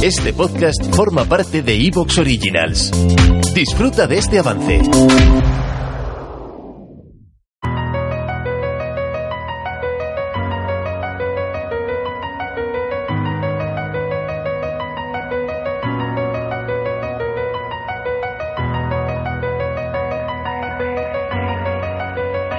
Este podcast forma parte de Evox Originals. Disfruta de este avance.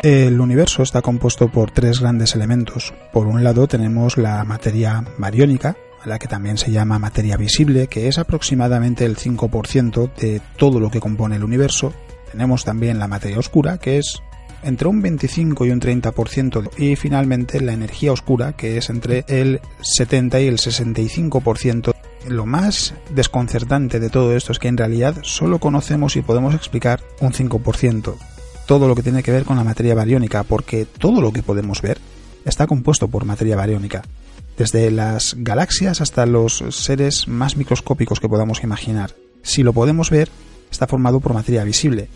El universo está compuesto por tres grandes elementos. Por un lado tenemos la materia bariónica, la que también se llama materia visible, que es aproximadamente el 5% de todo lo que compone el universo. Tenemos también la materia oscura, que es entre un 25 y un 30%, y finalmente la energía oscura, que es entre el 70 y el 65%. Lo más desconcertante de todo esto es que en realidad solo conocemos y podemos explicar un 5% todo lo que tiene que ver con la materia bariónica, porque todo lo que podemos ver está compuesto por materia bariónica, desde las galaxias hasta los seres más microscópicos que podamos imaginar. Si lo podemos ver, está formado por materia visible,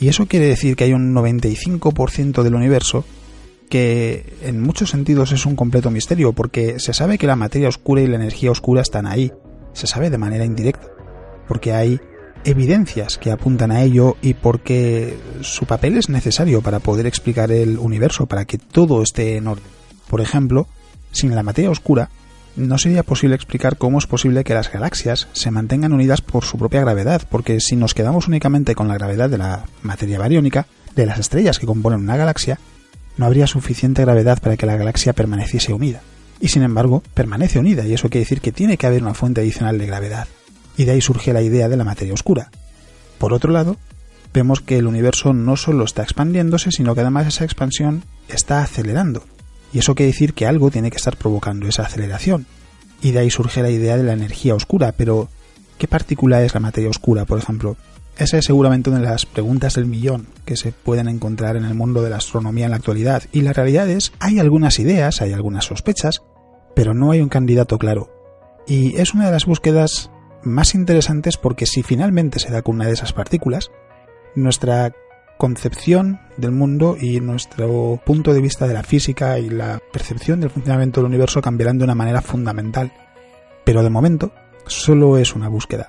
y eso quiere decir que hay un 95% del universo que en muchos sentidos es un completo misterio, porque se sabe que la materia oscura y la energía oscura están ahí, se sabe de manera indirecta, porque hay evidencias que apuntan a ello y porque su papel es necesario para poder explicar el universo, para que todo esté en orden. Por ejemplo, sin la materia oscura, no sería posible explicar cómo es posible que las galaxias se mantengan unidas por su propia gravedad, porque si nos quedamos únicamente con la gravedad de la materia bariónica, de las estrellas que componen una galaxia, no habría suficiente gravedad para que la galaxia permaneciese unida. Y sin embargo, permanece unida, y eso quiere decir que tiene que haber una fuente adicional de gravedad y de ahí surge la idea de la materia oscura. Por otro lado, vemos que el universo no solo está expandiéndose, sino que además esa expansión está acelerando. Y eso quiere decir que algo tiene que estar provocando esa aceleración. Y de ahí surge la idea de la energía oscura, pero ¿qué partícula es la materia oscura, por ejemplo? Esa es seguramente una de las preguntas del millón que se pueden encontrar en el mundo de la astronomía en la actualidad. Y la realidad es, hay algunas ideas, hay algunas sospechas, pero no hay un candidato claro. Y es una de las búsquedas más interesantes porque si finalmente se da con una de esas partículas, nuestra concepción del mundo y nuestro punto de vista de la física y la percepción del funcionamiento del universo cambiarán de una manera fundamental. Pero de momento solo es una búsqueda.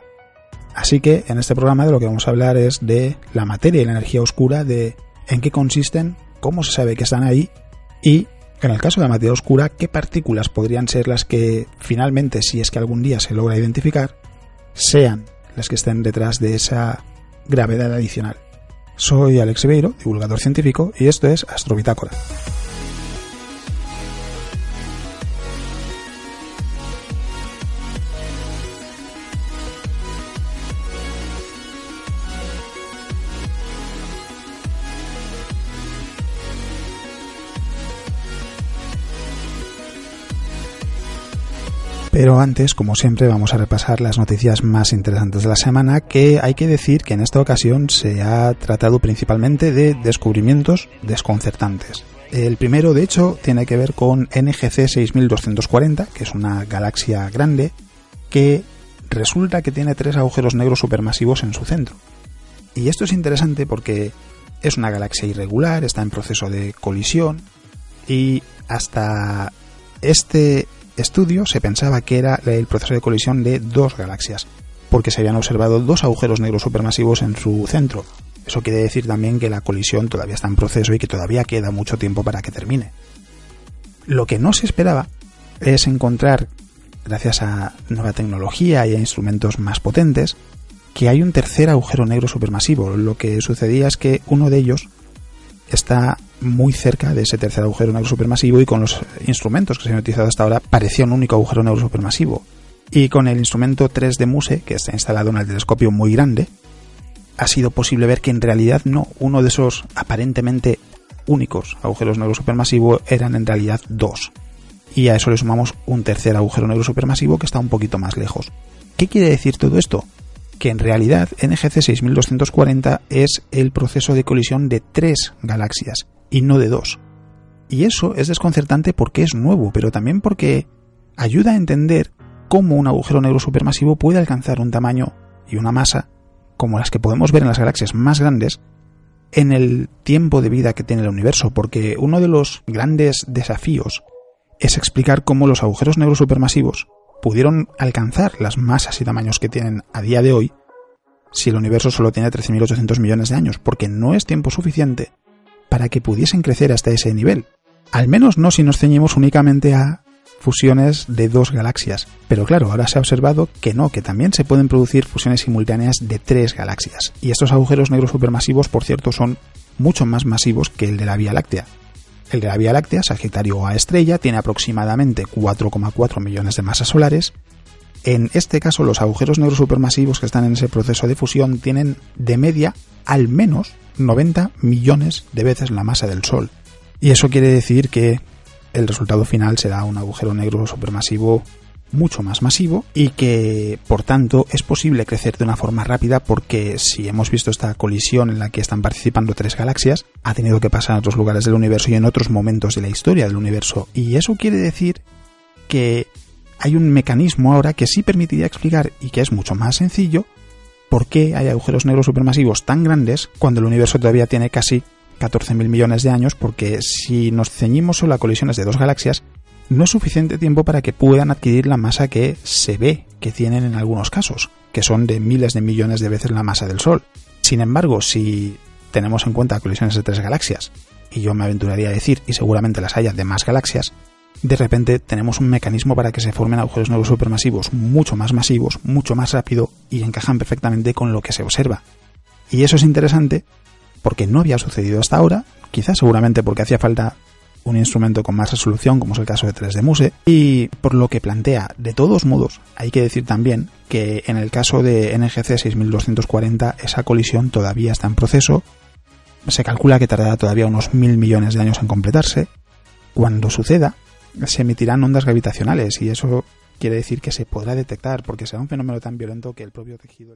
Así que en este programa de lo que vamos a hablar es de la materia y la energía oscura, de en qué consisten, cómo se sabe que están ahí y en el caso de la materia oscura, qué partículas podrían ser las que finalmente, si es que algún día se logra identificar, sean las que estén detrás de esa gravedad adicional. Soy Alex Ribeiro, divulgador científico, y esto es Astrobitácora. Pero antes, como siempre, vamos a repasar las noticias más interesantes de la semana, que hay que decir que en esta ocasión se ha tratado principalmente de descubrimientos desconcertantes. El primero, de hecho, tiene que ver con NGC 6240, que es una galaxia grande que resulta que tiene tres agujeros negros supermasivos en su centro. Y esto es interesante porque es una galaxia irregular, está en proceso de colisión y hasta este estudio se pensaba que era el proceso de colisión de dos galaxias, porque se habían observado dos agujeros negros supermasivos en su centro. Eso quiere decir también que la colisión todavía está en proceso y que todavía queda mucho tiempo para que termine. Lo que no se esperaba es encontrar, gracias a nueva tecnología y a instrumentos más potentes, que hay un tercer agujero negro supermasivo. Lo que sucedía es que uno de ellos está muy cerca de ese tercer agujero negro supermasivo y con los instrumentos que se han utilizado hasta ahora parecía un único agujero negro supermasivo. Y con el instrumento 3 de MUSE, que está instalado en el telescopio muy grande, ha sido posible ver que en realidad no, uno de esos aparentemente únicos agujeros negros supermasivos eran en realidad dos. y a eso le sumamos un tercer agujero negro supermasivo que está un poquito más lejos. ¿Qué quiere decir todo esto? Que en realidad NGC 6240 es el proceso de colisión de tres galaxias y no de dos. Y eso es desconcertante porque es nuevo, pero también porque ayuda a entender cómo un agujero negro supermasivo puede alcanzar un tamaño y una masa como las que podemos ver en las galaxias más grandes en el tiempo de vida que tiene el universo, porque uno de los grandes desafíos es explicar cómo los agujeros negros supermasivos pudieron alcanzar las masas y tamaños que tienen a día de hoy si el universo solo tiene 13.800 millones de años, porque no es tiempo suficiente para que pudiesen crecer hasta ese nivel. Al menos no si nos ceñimos únicamente a fusiones de dos galaxias. Pero claro, ahora se ha observado que no, que también se pueden producir fusiones simultáneas de tres galaxias. Y estos agujeros negros supermasivos, por cierto, son mucho más masivos que el de la Vía Láctea. El de la Vía Láctea, Sagitario A estrella, tiene aproximadamente 4,4 millones de masas solares. En este caso, los agujeros negros supermasivos que están en ese proceso de fusión tienen de media al menos 90 millones de veces la masa del Sol. Y eso quiere decir que el resultado final será un agujero negro supermasivo mucho más masivo y que por tanto es posible crecer de una forma rápida porque si hemos visto esta colisión en la que están participando tres galaxias, ha tenido que pasar en otros lugares del universo y en otros momentos de la historia del universo. Y eso quiere decir que hay un mecanismo ahora que sí permitiría explicar y que es mucho más sencillo por qué hay agujeros negros supermasivos tan grandes cuando el universo todavía tiene casi 14.000 millones de años, porque si nos ceñimos solo a colisiones de dos galaxias, no es suficiente tiempo para que puedan adquirir la masa que se ve que tienen en algunos casos, que son de miles de millones de veces la masa del Sol. Sin embargo, si tenemos en cuenta colisiones de tres galaxias, y yo me aventuraría a decir, y seguramente las haya de más galaxias, de repente tenemos un mecanismo para que se formen agujeros negros supermasivos mucho más masivos, mucho más rápido y encajan perfectamente con lo que se observa. Y eso es interesante porque no había sucedido hasta ahora, quizás seguramente porque hacía falta un instrumento con más resolución, como es el caso de 3D Muse, y por lo que plantea, de todos modos, hay que decir también que en el caso de NGC 6240 esa colisión todavía está en proceso, se calcula que tardará todavía unos mil millones de años en completarse. Cuando suceda, se emitirán ondas gravitacionales y eso quiere decir que se podrá detectar porque será un fenómeno tan violento que el propio tejido...